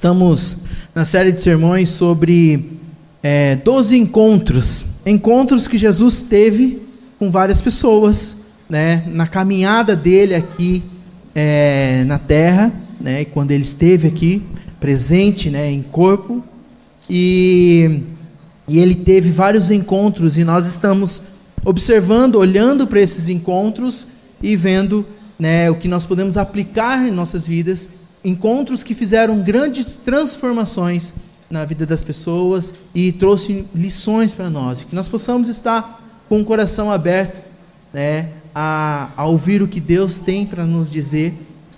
Estamos na série de sermões sobre é, 12 encontros. Encontros que Jesus teve com várias pessoas, né, na caminhada dele aqui é, na terra, né, quando ele esteve aqui, presente né, em corpo. E, e ele teve vários encontros, e nós estamos observando, olhando para esses encontros e vendo né, o que nós podemos aplicar em nossas vidas encontros que fizeram grandes transformações na vida das pessoas e trouxe lições para nós, que nós possamos estar com o coração aberto, né, a, a ouvir o que Deus tem para nos dizer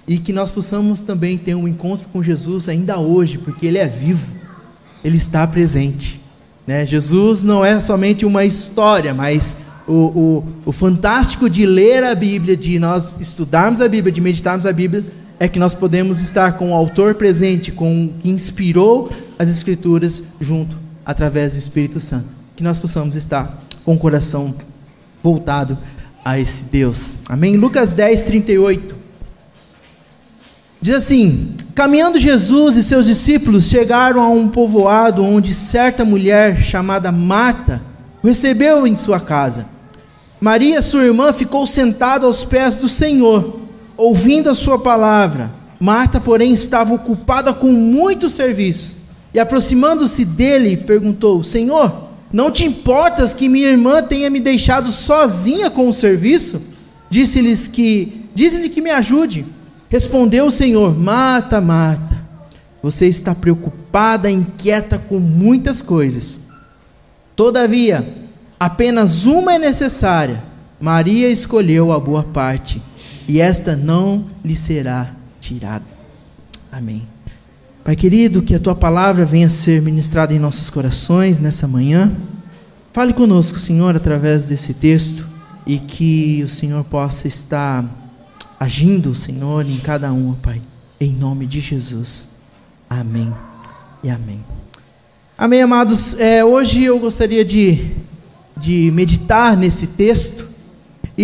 e que nós possamos também ter um encontro com Jesus ainda hoje, porque Ele é vivo, Ele está presente. Né? Jesus não é somente uma história, mas o, o, o fantástico de ler a Bíblia, de nós estudarmos a Bíblia, de meditarmos a Bíblia, é que nós podemos estar com o autor presente, com o que inspirou as Escrituras junto, através do Espírito Santo. Que nós possamos estar com o coração voltado a esse Deus. Amém? Lucas 10, 38. Diz assim: Caminhando Jesus e seus discípulos chegaram a um povoado onde certa mulher chamada Marta o recebeu em sua casa. Maria, sua irmã, ficou sentada aos pés do Senhor ouvindo a sua palavra. Marta, porém, estava ocupada com muito serviço. E aproximando-se dele, perguntou: Senhor, não te importas que minha irmã tenha me deixado sozinha com o serviço? Disse-lhes que, disse-lhe que me ajude. Respondeu o Senhor: Marta, Marta, você está preocupada, inquieta com muitas coisas. Todavia, apenas uma é necessária. Maria escolheu a boa parte e esta não lhe será tirada. Amém. Pai querido, que a tua palavra venha ser ministrada em nossos corações nessa manhã. Fale conosco, Senhor, através desse texto e que o Senhor possa estar agindo, Senhor, em cada um, Pai, em nome de Jesus. Amém e amém. Amém, amados. É, hoje eu gostaria de, de meditar nesse texto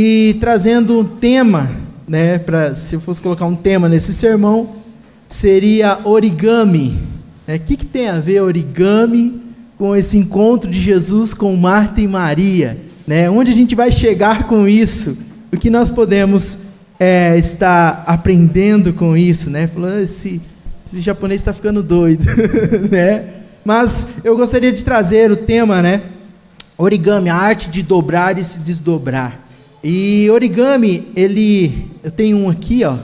e trazendo um tema né, para se eu fosse colocar um tema nesse sermão, seria origami. O né? que, que tem a ver origami com esse encontro de Jesus com Marta e Maria? Né? Onde a gente vai chegar com isso? O que nós podemos é, estar aprendendo com isso? Né? Falando, esse, esse japonês está ficando doido. né? Mas eu gostaria de trazer o tema, né? Origami, a arte de dobrar e se desdobrar. E origami, ele. Eu tenho um aqui, ó.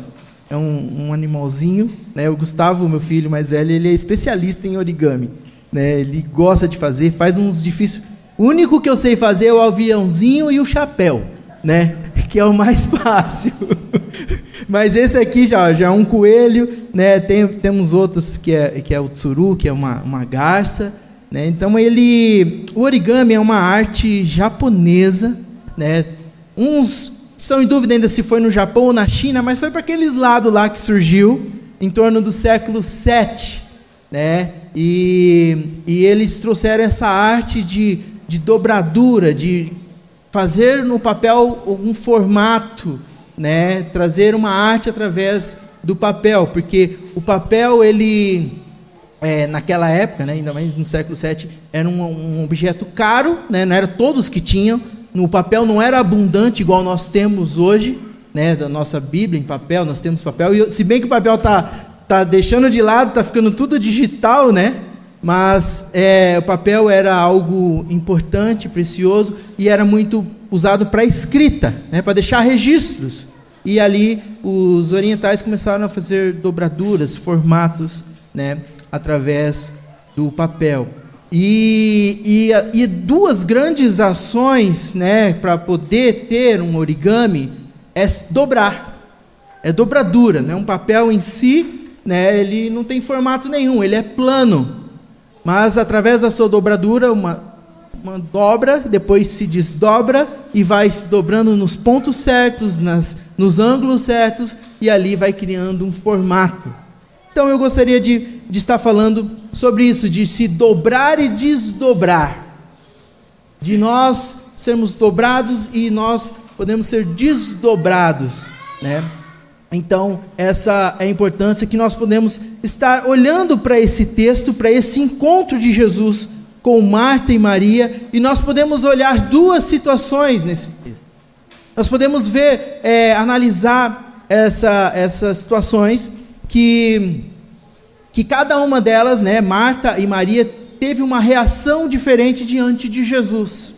É um, um animalzinho. Né? O Gustavo, meu filho mais velho, ele é especialista em origami. Né? Ele gosta de fazer, faz uns difíceis. O único que eu sei fazer é o aviãozinho e o chapéu, né? Que é o mais fácil. Mas esse aqui já, já é um coelho, né? Tem, temos outros que é, que é o tsuru, que é uma, uma garça. Né? Então ele. O origami é uma arte japonesa, né? Uns estão em dúvida ainda se foi no Japão ou na China, mas foi para aqueles lados lá que surgiu em torno do século 7, né? E, e eles trouxeram essa arte de, de dobradura, de fazer no papel um formato, né? Trazer uma arte através do papel, porque o papel ele é, naquela época, né, ainda mais no século 7, era um, um objeto caro, né, não era todos que tinham, no papel não era abundante igual nós temos hoje, né, da nossa Bíblia em papel, nós temos papel, e se bem que o papel está tá deixando de lado, está ficando tudo digital, né? Mas é, o papel era algo importante, precioso, e era muito usado para escrita, né, para deixar registros. E ali os orientais começaram a fazer dobraduras, formatos, né, através do papel. E, e, e duas grandes ações né, para poder ter um origami é dobrar. É dobradura. Né? Um papel em si, né, ele não tem formato nenhum, ele é plano. Mas através da sua dobradura, uma, uma dobra, depois se desdobra e vai se dobrando nos pontos certos, nas, nos ângulos certos, e ali vai criando um formato. Então eu gostaria de, de estar falando sobre isso, de se dobrar e desdobrar. De nós sermos dobrados e nós podemos ser desdobrados, né? Então, essa é a importância que nós podemos estar olhando para esse texto, para esse encontro de Jesus com Marta e Maria, e nós podemos olhar duas situações nesse texto. Nós podemos ver, é, analisar essa, essas situações que, que cada uma delas, né, Marta e Maria, teve uma reação diferente diante de Jesus.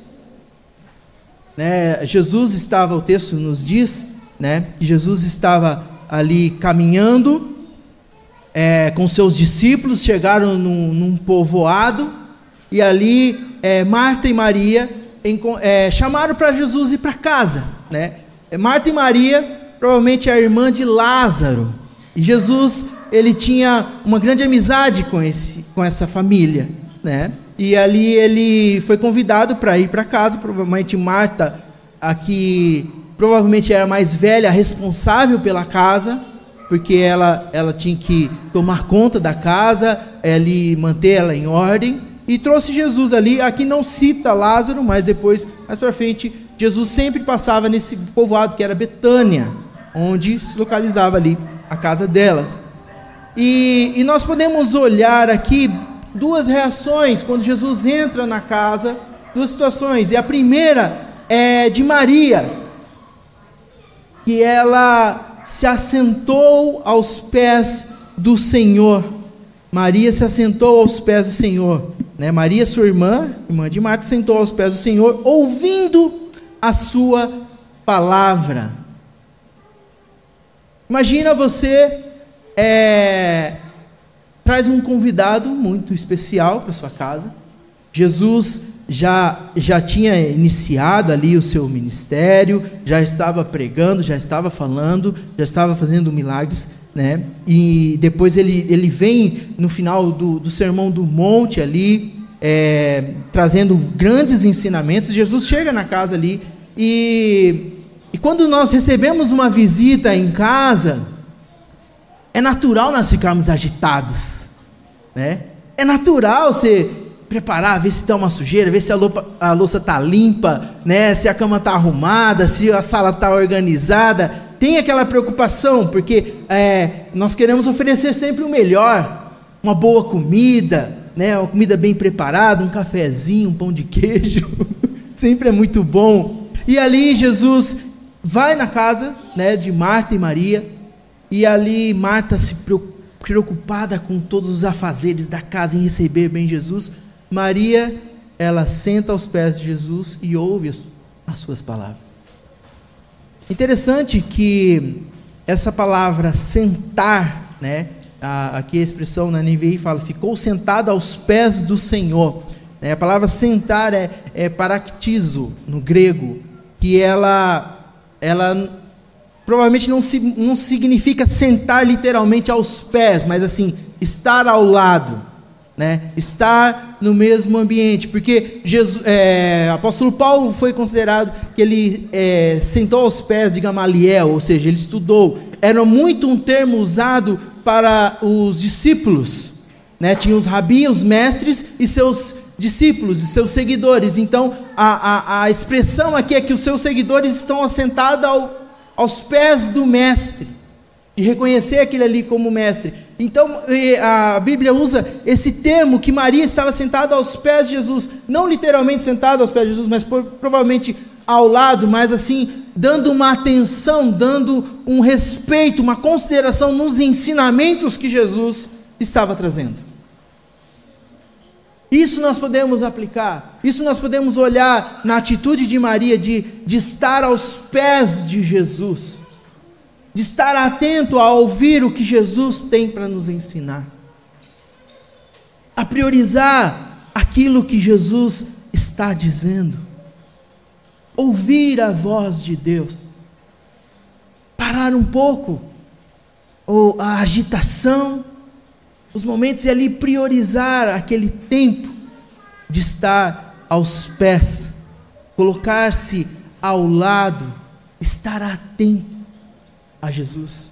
Né, Jesus estava, o texto nos diz, né, que Jesus estava ali caminhando é, com seus discípulos, chegaram num, num povoado, e ali é, Marta e Maria em, é, chamaram para Jesus ir para casa. Né? É, Marta e Maria, provavelmente a irmã de Lázaro, e Jesus ele tinha uma grande amizade com, esse, com essa família. Né? E ali ele foi convidado para ir para casa, provavelmente Marta, aqui provavelmente era mais velha, responsável pela casa, porque ela, ela tinha que tomar conta da casa, ele manter ela em ordem, e trouxe Jesus ali. Aqui não cita Lázaro, mas depois, mais para frente, Jesus sempre passava nesse povoado que era Betânia, onde se localizava ali a casa delas. E, e nós podemos olhar aqui duas reações quando Jesus entra na casa, duas situações. E a primeira é de Maria que ela se assentou aos pés do Senhor. Maria se assentou aos pés do Senhor. Né? Maria, sua irmã, irmã de Marta, sentou aos pés do Senhor, ouvindo a sua palavra. Imagina você é, traz um convidado muito especial para sua casa. Jesus já, já tinha iniciado ali o seu ministério, já estava pregando, já estava falando, já estava fazendo milagres, né? E depois ele, ele vem no final do, do sermão do monte ali, é, trazendo grandes ensinamentos. Jesus chega na casa ali e, e quando nós recebemos uma visita em casa, é natural nós ficarmos agitados, né? É natural você preparar, ver se está uma sujeira, ver se a, loupa, a louça está limpa, né? se a cama está arrumada, se a sala está organizada. Tem aquela preocupação, porque é, nós queremos oferecer sempre o melhor, uma boa comida, né? uma comida bem preparada, um cafezinho, um pão de queijo, sempre é muito bom. E ali Jesus vai na casa né, de Marta e Maria, e ali Marta se preocupada com todos os afazeres da casa em receber bem Jesus, Maria, ela senta aos pés de Jesus e ouve as suas palavras. Interessante que essa palavra sentar, né? aqui a expressão na NVI fala, ficou sentado aos pés do Senhor. Né? A palavra sentar é, é no grego, que ela, ela provavelmente não, se, não significa sentar literalmente aos pés, mas assim, estar ao lado né? estar no mesmo ambiente, porque Jesus, é, apóstolo Paulo foi considerado que ele é, sentou aos pés de Gamaliel, ou seja, ele estudou. Era muito um termo usado para os discípulos, né? Tinha os rabi, os mestres e seus discípulos e seus seguidores. Então, a, a, a expressão aqui é que os seus seguidores estão assentados ao, aos pés do mestre e reconhecer aquele ali como mestre. Então a Bíblia usa esse termo que Maria estava sentada aos pés de Jesus, não literalmente sentada aos pés de Jesus, mas provavelmente ao lado, mas assim, dando uma atenção, dando um respeito, uma consideração nos ensinamentos que Jesus estava trazendo. Isso nós podemos aplicar, isso nós podemos olhar na atitude de Maria de, de estar aos pés de Jesus de estar atento a ouvir o que Jesus tem para nos ensinar, a priorizar aquilo que Jesus está dizendo, ouvir a voz de Deus, parar um pouco ou a agitação, os momentos e ali priorizar aquele tempo de estar aos pés, colocar-se ao lado, estar atento a Jesus.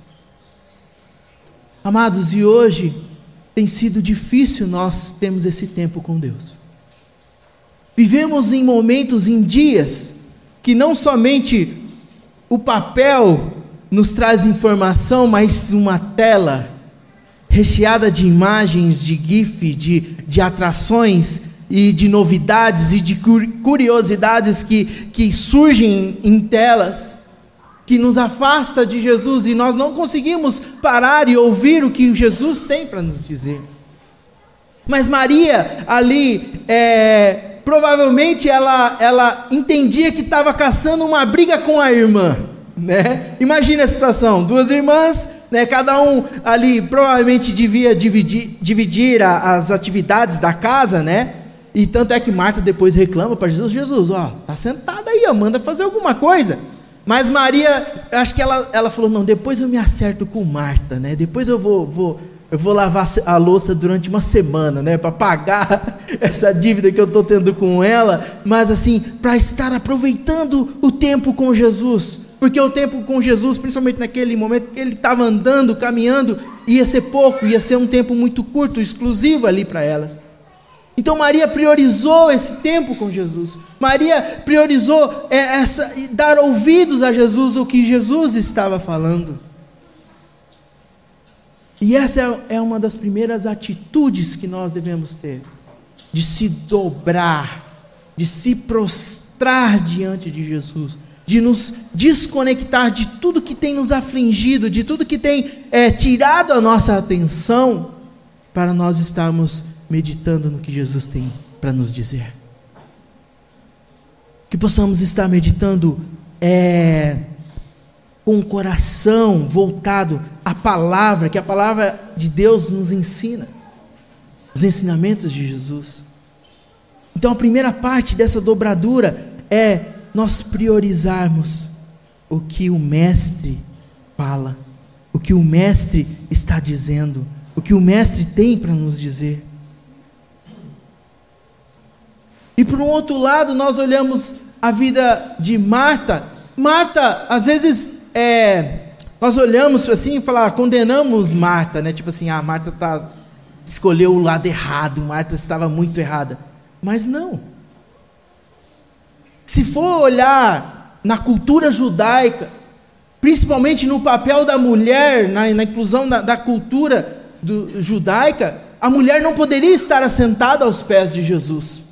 Amados, e hoje tem sido difícil nós termos esse tempo com Deus. Vivemos em momentos, em dias, que não somente o papel nos traz informação, mas uma tela recheada de imagens, de GIF, de, de atrações e de novidades e de curiosidades que, que surgem em telas, que nos afasta de Jesus e nós não conseguimos parar e ouvir o que Jesus tem para nos dizer. Mas Maria, ali, é, provavelmente ela, ela entendia que estava caçando uma briga com a irmã. Né? Imagina a situação: duas irmãs, né, cada um ali provavelmente devia dividir, dividir a, as atividades da casa, né? E tanto é que Marta depois reclama para Jesus: Jesus, ó, tá sentada aí, ó, manda fazer alguma coisa. Mas Maria, acho que ela, ela falou: não, depois eu me acerto com Marta, né? Depois eu vou, vou, eu vou lavar a louça durante uma semana, né, para pagar essa dívida que eu estou tendo com ela, mas assim, para estar aproveitando o tempo com Jesus, porque o tempo com Jesus, principalmente naquele momento que ele estava andando, caminhando, ia ser pouco, ia ser um tempo muito curto, exclusivo ali para elas. Então Maria priorizou esse tempo com Jesus. Maria priorizou é, essa, dar ouvidos a Jesus, o que Jesus estava falando. E essa é, é uma das primeiras atitudes que nós devemos ter: de se dobrar, de se prostrar diante de Jesus, de nos desconectar de tudo que tem nos afligido, de tudo que tem é, tirado a nossa atenção, para nós estarmos meditando no que Jesus tem para nos dizer. Que possamos estar meditando é, com o coração voltado à palavra, que a palavra de Deus nos ensina, os ensinamentos de Jesus. Então a primeira parte dessa dobradura é nós priorizarmos o que o Mestre fala, o que o Mestre está dizendo, o que o Mestre tem para nos dizer. E por um outro lado, nós olhamos a vida de Marta. Marta, às vezes, é, nós olhamos assim e falar, condenamos Marta, né? Tipo assim, ah, Marta tá, escolheu o lado errado, Marta estava muito errada. Mas não. Se for olhar na cultura judaica, principalmente no papel da mulher, na, na inclusão da, da cultura do, judaica, a mulher não poderia estar assentada aos pés de Jesus.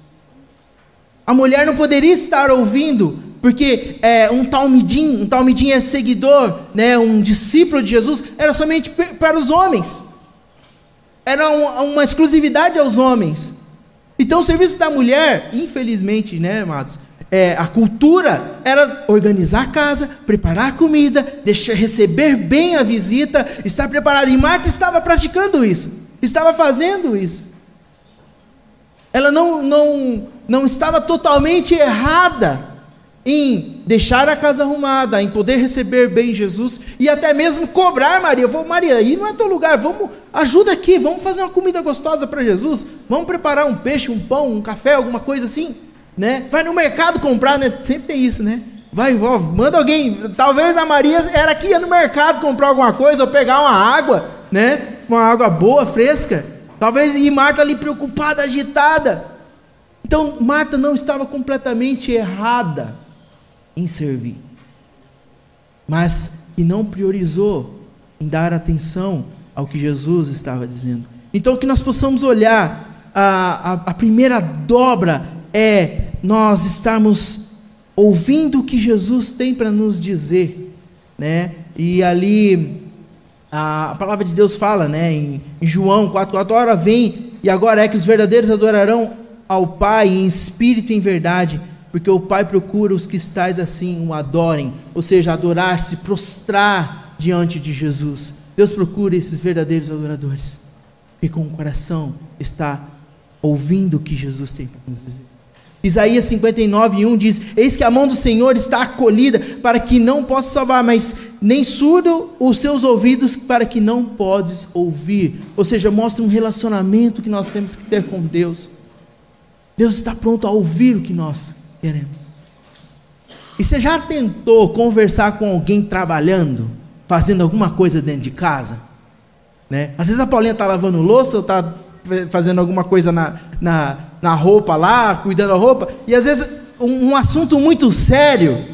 A mulher não poderia estar ouvindo porque é, um talmidim, um talmidim é seguidor, né, um discípulo de Jesus, era somente para os homens. Era uma, uma exclusividade aos homens. Então o serviço da mulher, infelizmente, né, amados, é, a cultura era organizar a casa, preparar a comida, deixar, receber bem a visita, estar preparada. E Marta estava praticando isso, estava fazendo isso. Ela não, não, não estava totalmente errada em deixar a casa arrumada, em poder receber bem Jesus e até mesmo cobrar Maria. Vou, Maria, aí não é teu lugar, vamos, ajuda aqui, vamos fazer uma comida gostosa para Jesus, vamos preparar um peixe, um pão, um café, alguma coisa assim, né? Vai no mercado comprar, né? Sempre tem isso, né? Vai, vó, manda alguém. Talvez a Maria era que ia no mercado comprar alguma coisa ou pegar uma água, né? Uma água boa, fresca. Talvez e Marta ali preocupada, agitada. Então Marta não estava completamente errada em servir, mas que não priorizou em dar atenção ao que Jesus estava dizendo. Então, que nós possamos olhar, a, a, a primeira dobra é nós estarmos ouvindo o que Jesus tem para nos dizer, né? E ali a, a, palavra de Deus fala, né, em, João 4, 4 hora vem e agora é que os verdadeiros adorarão ao Pai em espírito e em verdade, porque o Pai procura os que estais assim o adorem, ou seja, adorar-se, prostrar diante de Jesus. Deus procura esses verdadeiros adoradores, que com o coração está ouvindo o que Jesus tem para nos dizer. Isaías 59, 1 diz: Eis que a mão do Senhor está acolhida para que não possa salvar, mas nem surdo os seus ouvidos para que não podes ouvir. Ou seja, mostra um relacionamento que nós temos que ter com Deus. Deus está pronto a ouvir o que nós queremos. E você já tentou conversar com alguém trabalhando, fazendo alguma coisa dentro de casa? Né? Às vezes a Paulinha está lavando louça ou está fazendo alguma coisa na, na, na roupa lá, cuidando da roupa, e às vezes um, um assunto muito sério,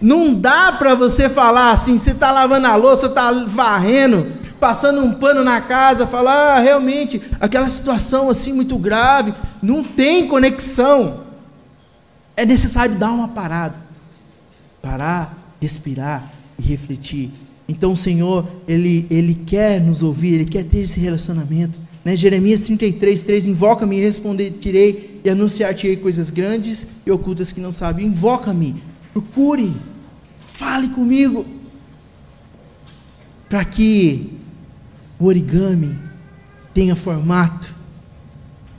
Não dá para você falar assim, você está lavando a louça, está varrendo, passando um pano na casa, falar, ah, realmente, aquela situação assim muito grave, não tem conexão. É necessário dar uma parada. Parar, respirar e refletir. Então o Senhor, Ele, Ele quer nos ouvir, Ele quer ter esse relacionamento. Né? Jeremias 33, 3, invoca-me e responder-te-irei e anunciar-te-ei coisas grandes e ocultas que não sabe. Invoca-me, procure, fale comigo, para que o origami tenha formato,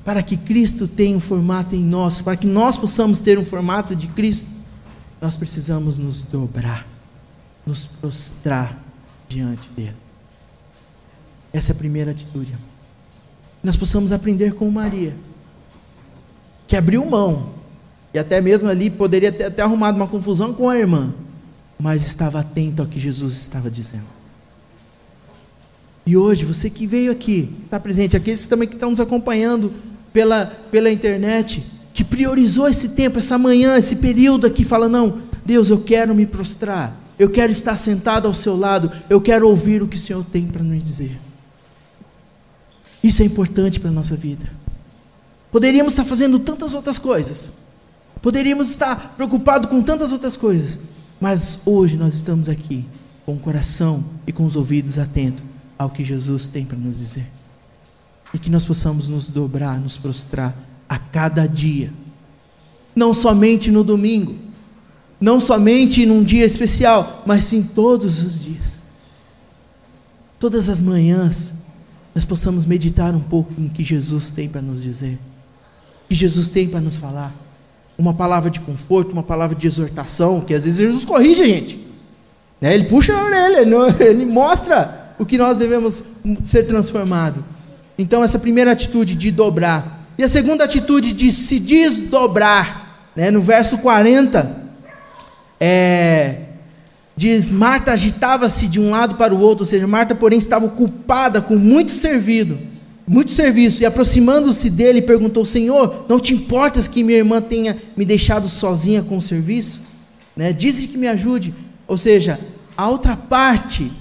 para que Cristo tenha um formato em nós, para que nós possamos ter um formato de Cristo, nós precisamos nos dobrar, nos prostrar diante dele. Essa é a primeira atitude. Nós possamos aprender com Maria, que abriu mão, e até mesmo ali poderia ter até arrumado uma confusão com a irmã, mas estava atento ao que Jesus estava dizendo. E hoje, você que veio aqui, está presente, aqueles também que estão nos acompanhando pela, pela internet, que priorizou esse tempo, essa manhã, esse período aqui, fala: não, Deus, eu quero me prostrar, eu quero estar sentado ao seu lado, eu quero ouvir o que o Senhor tem para nos dizer. Isso é importante para a nossa vida. Poderíamos estar fazendo tantas outras coisas, poderíamos estar preocupados com tantas outras coisas, mas hoje nós estamos aqui com o coração e com os ouvidos atentos ao que Jesus tem para nos dizer. E que nós possamos nos dobrar, nos prostrar a cada dia. Não somente no domingo, não somente num dia especial, mas sim todos os dias. Todas as manhãs, nós possamos meditar um pouco em que Jesus tem para nos dizer, que Jesus tem para nos falar. Uma palavra de conforto, uma palavra de exortação, que às vezes Jesus corrige a gente. Né? Ele puxa a orelha, ele mostra o que nós devemos ser transformado. Então, essa primeira atitude de dobrar. E a segunda atitude de se desdobrar. Né? No verso 40, é, diz: Marta agitava-se de um lado para o outro, ou seja, Marta, porém, estava ocupada com muito servido, muito serviço, e aproximando-se dele, perguntou: Senhor, não te importas que minha irmã tenha me deixado sozinha com o serviço? Né? Diz que me ajude. Ou seja, a outra parte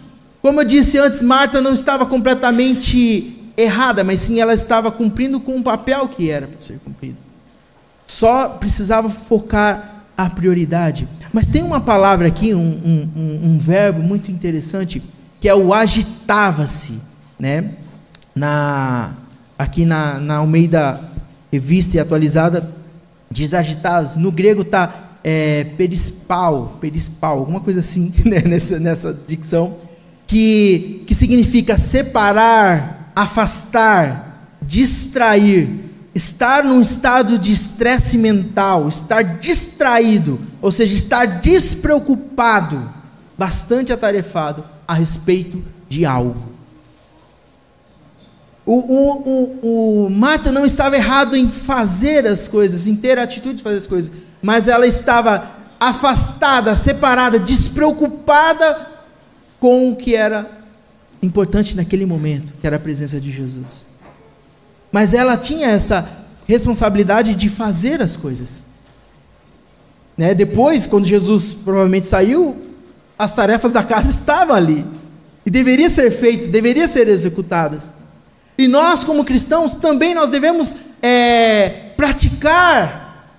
como eu disse antes, Marta não estava completamente errada, mas sim ela estava cumprindo com um papel que era para ser cumprido. Só precisava focar a prioridade. Mas tem uma palavra aqui, um, um, um, verbo muito interessante, que é o agitava-se, né? Na, aqui na, na Almeida Revista e Atualizada, diz agitar No grego está é, perispal, perispal, alguma coisa assim, né? nessa, nessa dicção que, que significa separar, afastar, distrair, estar num estado de estresse mental, estar distraído, ou seja, estar despreocupado, bastante atarefado a respeito de algo. O, o, o, o Marta não estava errado em fazer as coisas, em ter a atitude de fazer as coisas, mas ela estava afastada, separada, despreocupada com o que era importante naquele momento, que era a presença de Jesus. Mas ela tinha essa responsabilidade de fazer as coisas. Né? Depois, quando Jesus provavelmente saiu, as tarefas da casa estavam ali. E deveria ser feito, deveria ser executadas. E nós, como cristãos, também nós devemos é, praticar,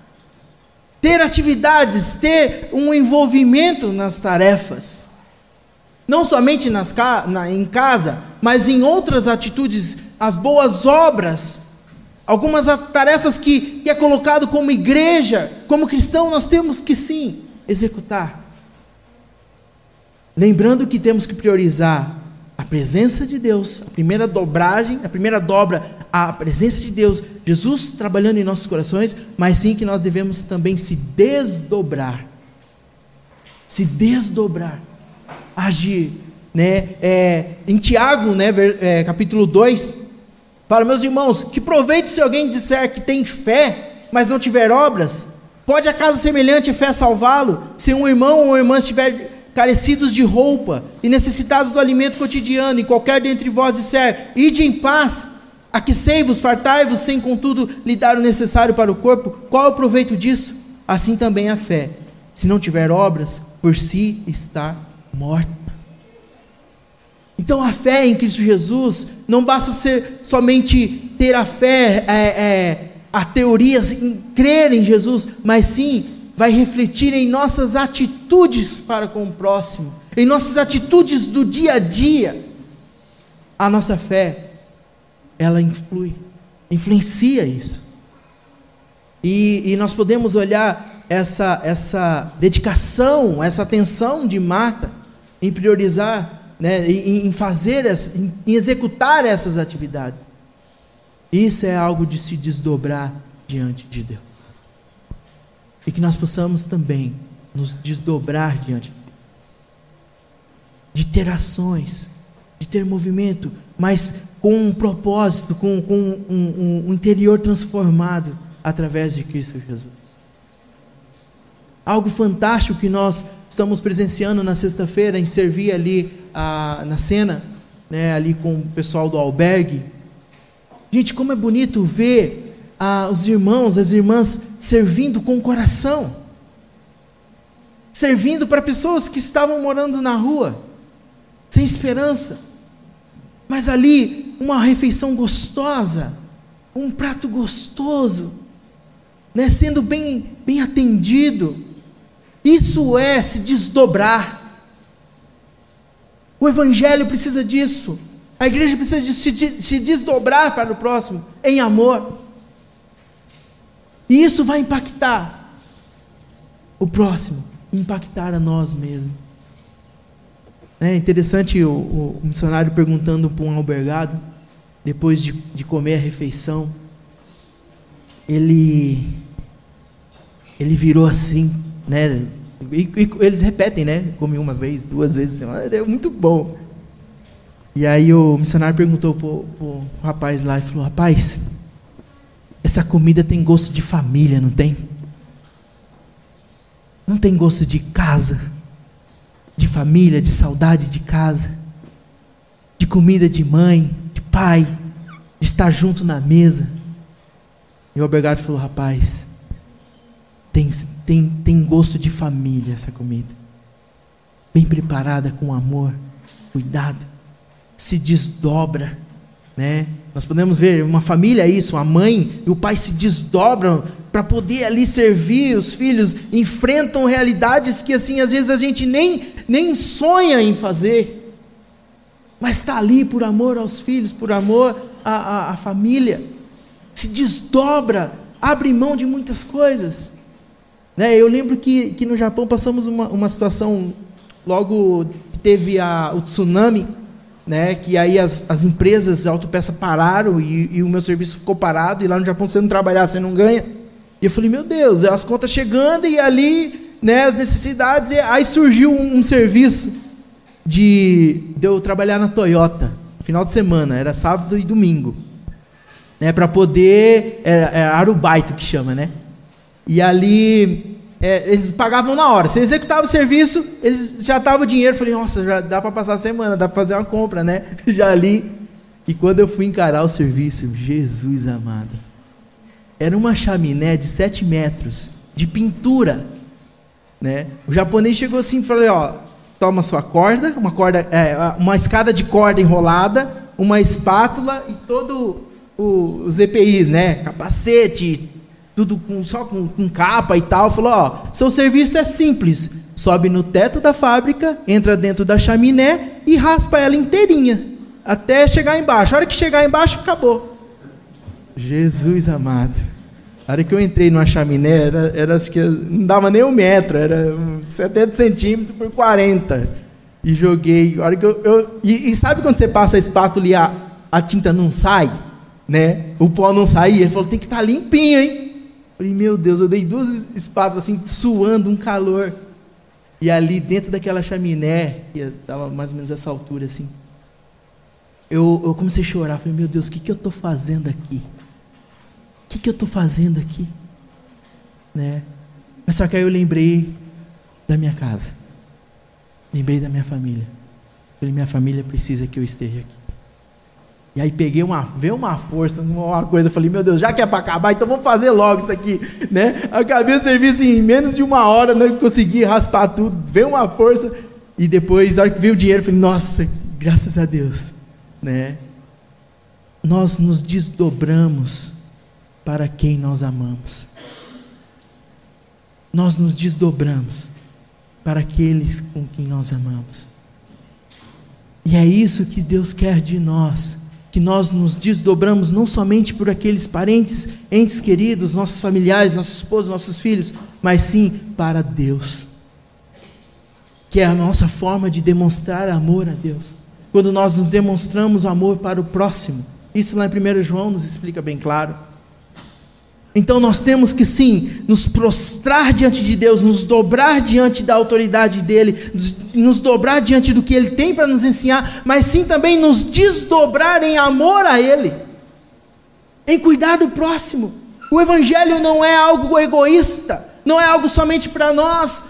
ter atividades, ter um envolvimento nas tarefas. Não somente nas, na, em casa, mas em outras atitudes, as boas obras, algumas tarefas que, que é colocado como igreja, como cristão, nós temos que sim executar. Lembrando que temos que priorizar a presença de Deus, a primeira dobragem, a primeira dobra, a presença de Deus, Jesus trabalhando em nossos corações, mas sim que nós devemos também se desdobrar. Se desdobrar agir. Né? É, em Tiago, né, é, capítulo 2, fala, meus irmãos, que proveito se alguém disser que tem fé, mas não tiver obras? Pode acaso semelhante fé salvá-lo? Se um irmão ou irmã estiver carecidos de roupa e necessitados do alimento cotidiano, e qualquer dentre vós disser, ide em paz, aquecei-vos, fartai-vos, sem contudo lhe dar o necessário para o corpo, qual é o proveito disso? Assim também a fé, se não tiver obras, por si estar morta. Então a fé em Cristo Jesus não basta ser somente ter a fé, é, é, a teoria, em crer em Jesus, mas sim vai refletir em nossas atitudes para com o próximo, em nossas atitudes do dia a dia. A nossa fé, ela influi, influencia isso. E, e nós podemos olhar essa, essa dedicação, essa atenção de Marta em priorizar, né, em, em fazer, em, em executar essas atividades. Isso é algo de se desdobrar diante de Deus. E que nós possamos também nos desdobrar diante de Deus. De ter ações, de ter movimento, mas com um propósito, com, com um, um, um interior transformado através de Cristo Jesus. Algo fantástico que nós estamos presenciando na sexta-feira em servir ali a, na cena, né, ali com o pessoal do albergue. Gente, como é bonito ver ah, os irmãos, as irmãs servindo com o coração, servindo para pessoas que estavam morando na rua, sem esperança, mas ali uma refeição gostosa, um prato gostoso, né, sendo bem, bem atendido. Isso é se desdobrar. O Evangelho precisa disso. A igreja precisa de se, se desdobrar para o próximo em amor. E isso vai impactar o próximo, impactar a nós mesmos. É interessante o, o missionário perguntando para um albergado, depois de, de comer a refeição, ele, ele virou assim, né? E, e, eles repetem, né? Come uma vez, duas vezes, é muito bom. E aí o missionário perguntou para o rapaz lá e falou: Rapaz, essa comida tem gosto de família, não tem? Não tem gosto de casa de família, de saudade de casa, de comida de mãe, de pai, de estar junto na mesa. E o Albergado falou: rapaz, tem, tem, tem gosto de família essa comida, bem preparada com amor, cuidado, se desdobra, né? Nós podemos ver uma família isso, a mãe e o pai se desdobram para poder ali servir os filhos, enfrentam realidades que assim às vezes a gente nem nem sonha em fazer, mas está ali por amor aos filhos, por amor à, à, à família, se desdobra, abre mão de muitas coisas. Né? Eu lembro que, que no Japão passamos uma, uma situação, logo teve a, o tsunami, né, que aí as, as empresas de autopeça pararam e, e, o meu serviço ficou parado, e lá no Japão você não trabalhar, você não ganha. E eu falei, meu Deus, as contas chegando e ali né, as necessidades. E aí surgiu um, um serviço de, de eu trabalhar na Toyota, final de semana, era sábado e domingo. Né, para poder. Era, era arubaito que chama, né? E ali é, eles pagavam na hora. Você executava o serviço, eles já estavam o dinheiro. Falei, nossa, já dá para passar a semana, dá para fazer uma compra, né? Já ali. E quando eu fui encarar o serviço, Jesus amado, era uma chaminé de 7 metros, de pintura. Né? O japonês chegou assim falou: ó, toma sua corda, uma corda, é, uma escada de corda enrolada, uma espátula e todo o, os EPIs, né? Capacete, tudo com, só com, com capa e tal. Falou: ó, seu serviço é simples. Sobe no teto da fábrica, entra dentro da chaminé e raspa ela inteirinha até chegar embaixo. A hora que chegar embaixo, acabou. Jesus amado. A hora que eu entrei numa chaminé, era, era que não dava nem um metro, era 70 centímetros por 40. E joguei. A hora que eu, eu e, e, sabe quando você passa a espátula e a, a tinta não sai? Né? O pó não saía? Ele falou, tem que estar tá limpinho, hein? Falei, meu Deus, eu dei duas espátulas assim, suando, um calor. E ali dentro daquela chaminé, que estava mais ou menos essa altura assim, eu, eu comecei a chorar. Falei, meu Deus, o que, que eu estou fazendo aqui? O que, que eu estou fazendo aqui? Né? Mas só que aí eu lembrei da minha casa. Lembrei da minha família. Falei, minha família precisa que eu esteja aqui. E aí peguei uma, veio uma força, uma coisa, eu falei, meu Deus, já que é para acabar, então vamos fazer logo isso aqui, né? Acabei o serviço em menos de uma hora, não né? consegui raspar tudo, veio uma força, e depois, na hora que veio o dinheiro, eu falei, nossa, graças a Deus, né? Nós nos desdobramos para quem nós amamos. Nós nos desdobramos para aqueles com quem nós amamos. E é isso que Deus quer de nós que nós nos desdobramos não somente por aqueles parentes, entes queridos, nossos familiares, nossos esposos, nossos filhos, mas sim para Deus. Que é a nossa forma de demonstrar amor a Deus. Quando nós nos demonstramos amor para o próximo. Isso lá em 1 João nos explica bem claro. Então nós temos que sim nos prostrar diante de Deus, nos dobrar diante da autoridade dele, nos dobrar diante do que ele tem para nos ensinar, mas sim também nos desdobrar em amor a ele, em cuidar do próximo. O evangelho não é algo egoísta, não é algo somente para nós,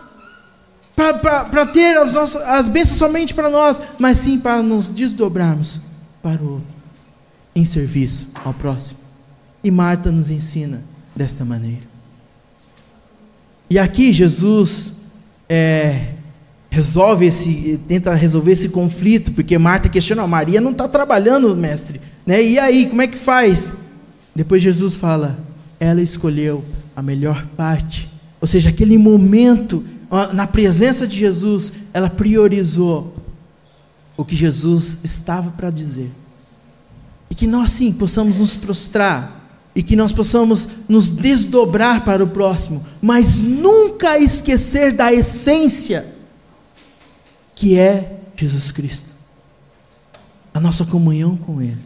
para ter as, nossas, as bênçãos somente para nós, mas sim para nos desdobrarmos para o outro, em serviço ao próximo. E Marta nos ensina desta maneira. E aqui Jesus é, resolve esse, tenta resolver esse conflito, porque Marta questiona, Maria não está trabalhando, mestre, né? E aí, como é que faz? Depois Jesus fala, ela escolheu a melhor parte, ou seja, aquele momento na presença de Jesus, ela priorizou o que Jesus estava para dizer. E que nós sim possamos nos prostrar e que nós possamos nos desdobrar para o próximo, mas nunca esquecer da essência que é Jesus Cristo, a nossa comunhão com Ele.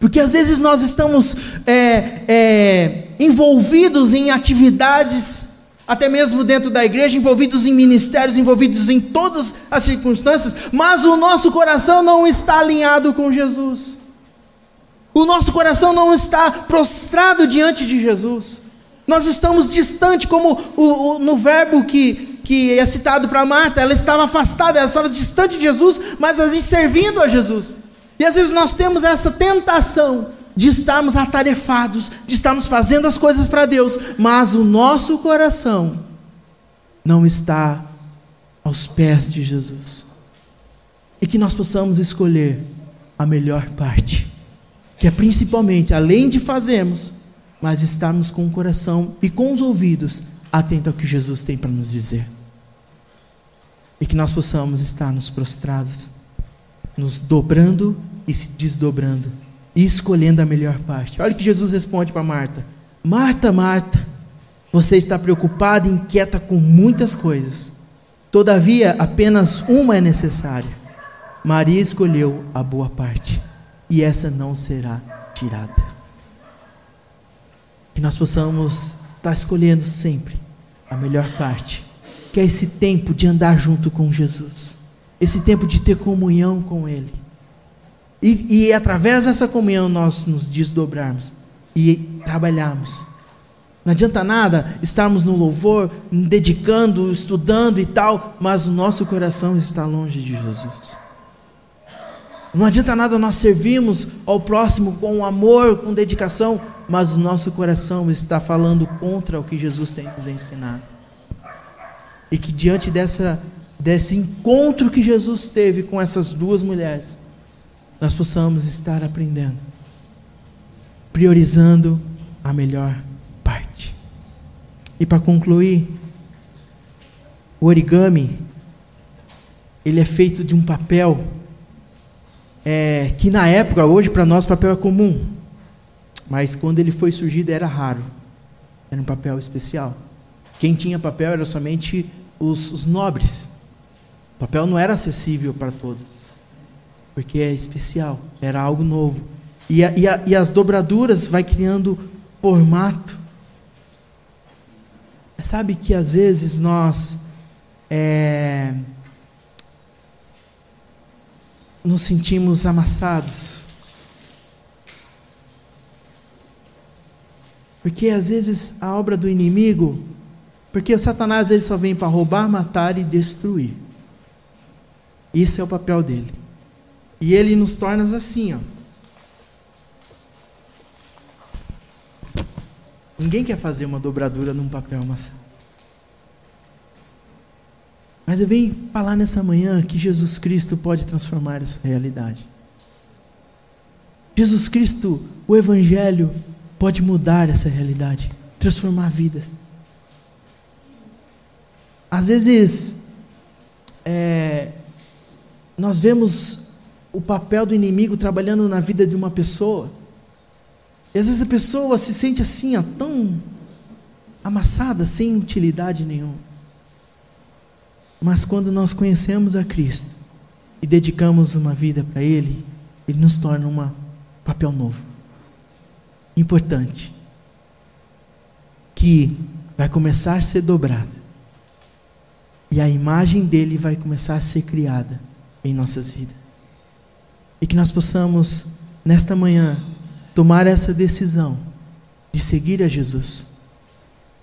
Porque às vezes nós estamos é, é, envolvidos em atividades, até mesmo dentro da igreja, envolvidos em ministérios, envolvidos em todas as circunstâncias, mas o nosso coração não está alinhado com Jesus. O nosso coração não está prostrado diante de Jesus. Nós estamos distante, como o, o, no verbo que, que é citado para Marta, ela estava afastada, ela estava distante de Jesus, mas a gente servindo a Jesus. E às vezes nós temos essa tentação de estarmos atarefados, de estarmos fazendo as coisas para Deus, mas o nosso coração não está aos pés de Jesus. E que nós possamos escolher a melhor parte que é principalmente, além de fazermos, mas estarmos com o coração e com os ouvidos atentos ao que Jesus tem para nos dizer. E que nós possamos estar nos prostrados, nos dobrando e se desdobrando, e escolhendo a melhor parte. Olha o que Jesus responde para Marta: Marta, Marta, você está preocupada e inquieta com muitas coisas. Todavia, apenas uma é necessária. Maria escolheu a boa parte e essa não será tirada. Que nós possamos estar escolhendo sempre a melhor parte, que é esse tempo de andar junto com Jesus, esse tempo de ter comunhão com Ele. E, e através dessa comunhão nós nos desdobrarmos e trabalharmos. Não adianta nada estarmos no louvor, dedicando, estudando e tal, mas o nosso coração está longe de Jesus. Não adianta nada nós servirmos ao próximo com amor, com dedicação, mas nosso coração está falando contra o que Jesus tem nos ensinado. E que diante dessa, desse encontro que Jesus teve com essas duas mulheres, nós possamos estar aprendendo, priorizando a melhor parte. E para concluir, o origami, ele é feito de um papel é, que na época, hoje para nós papel é comum, mas quando ele foi surgido era raro, era um papel especial. Quem tinha papel era somente os, os nobres. O papel não era acessível para todos, porque é especial, era algo novo. E, a, e, a, e as dobraduras vai criando formato. Sabe que às vezes nós é, nos sentimos amassados. Porque às vezes a obra do inimigo, porque o Satanás ele só vem para roubar, matar e destruir. Isso é o papel dele. E ele nos torna assim, ó. Ninguém quer fazer uma dobradura num papel amassado. Mas eu venho falar nessa manhã que Jesus Cristo pode transformar essa realidade. Jesus Cristo, o Evangelho, pode mudar essa realidade, transformar vidas. Às vezes, é, nós vemos o papel do inimigo trabalhando na vida de uma pessoa, e às vezes a pessoa se sente assim, ó, tão amassada, sem utilidade nenhuma. Mas quando nós conhecemos a Cristo e dedicamos uma vida para Ele, Ele nos torna um papel novo, importante, que vai começar a ser dobrado e a imagem dele vai começar a ser criada em nossas vidas. E que nós possamos, nesta manhã, tomar essa decisão de seguir a Jesus,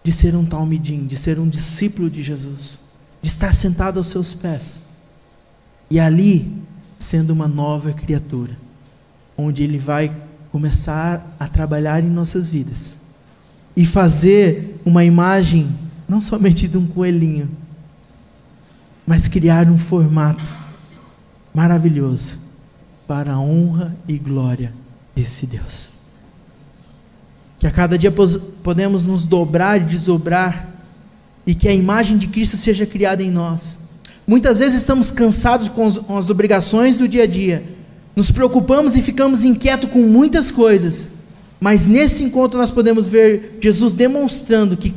de ser um talmidim, de ser um discípulo de Jesus de estar sentado aos seus pés e ali sendo uma nova criatura, onde Ele vai começar a trabalhar em nossas vidas e fazer uma imagem não somente de um coelhinho, mas criar um formato maravilhoso para a honra e glória desse Deus. Que a cada dia podemos nos dobrar e desdobrar e que a imagem de Cristo seja criada em nós. Muitas vezes estamos cansados com as obrigações do dia a dia, nos preocupamos e ficamos inquietos com muitas coisas, mas nesse encontro nós podemos ver Jesus demonstrando que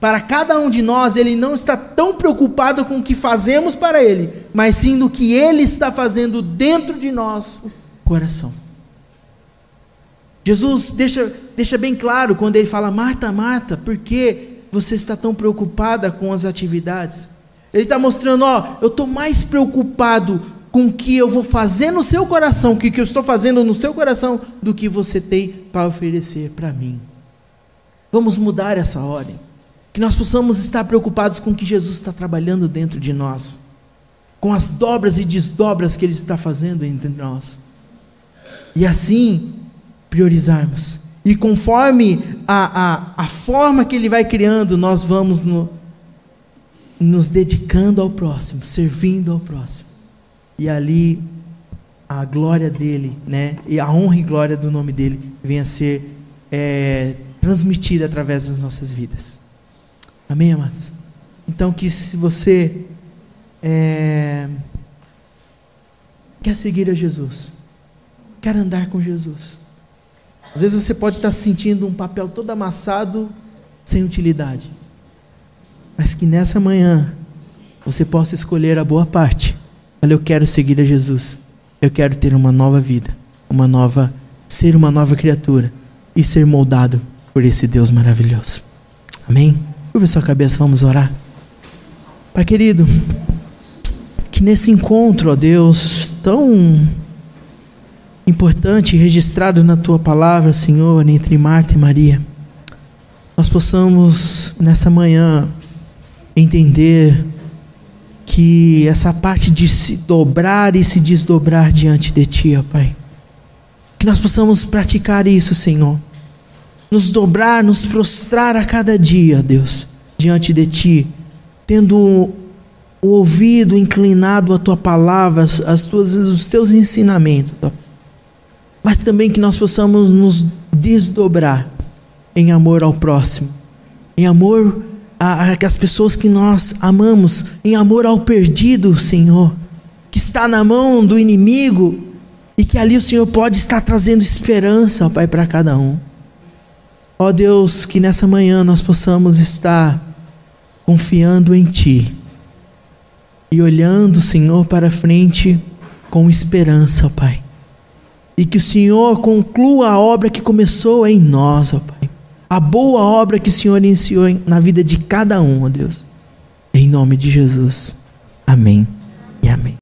para cada um de nós ele não está tão preocupado com o que fazemos para ele, mas sim no que ele está fazendo dentro de nós, coração. Jesus deixa, deixa bem claro quando ele fala: Marta, Marta, por que você está tão preocupada com as atividades? Ele está mostrando, ó, eu estou mais preocupado com o que eu vou fazer no seu coração, o que, que eu estou fazendo no seu coração, do que você tem para oferecer para mim. Vamos mudar essa ordem. Que nós possamos estar preocupados com o que Jesus está trabalhando dentro de nós, com as dobras e desdobras que Ele está fazendo entre nós. E assim priorizarmos e conforme a, a, a forma que Ele vai criando, nós vamos no, nos dedicando ao próximo, servindo ao próximo. E ali a glória dele, né? E a honra e glória do nome dele venha a ser é, transmitida através das nossas vidas. Amém, amados? Então que se você é, quer seguir a Jesus, quer andar com Jesus, às vezes você pode estar sentindo um papel todo amassado, sem utilidade. Mas que nessa manhã você possa escolher a boa parte. Olha, eu quero seguir a Jesus. Eu quero ter uma nova vida, uma nova ser uma nova criatura e ser moldado por esse Deus maravilhoso. Amém. Curva sua cabeça, vamos orar. Pai querido, que nesse encontro, ó Deus, tão importante registrado na tua palavra, Senhor, entre Marta e Maria, nós possamos nessa manhã entender que essa parte de se dobrar e se desdobrar diante de Ti, ó Pai, que nós possamos praticar isso, Senhor, nos dobrar, nos prostrar a cada dia, Deus, diante de Ti, tendo o ouvido inclinado à Tua palavra, as tuas, os Teus ensinamentos, ó mas também que nós possamos nos desdobrar em amor ao próximo, em amor às pessoas que nós amamos, em amor ao perdido, Senhor, que está na mão do inimigo e que ali o Senhor pode estar trazendo esperança, ó Pai, para cada um. Ó Deus, que nessa manhã nós possamos estar confiando em Ti e olhando, Senhor, para frente com esperança, ó Pai e que o Senhor conclua a obra que começou em nós, ó Pai. A boa obra que o Senhor iniciou na vida de cada um, ó Deus. Em nome de Jesus. Amém e amém.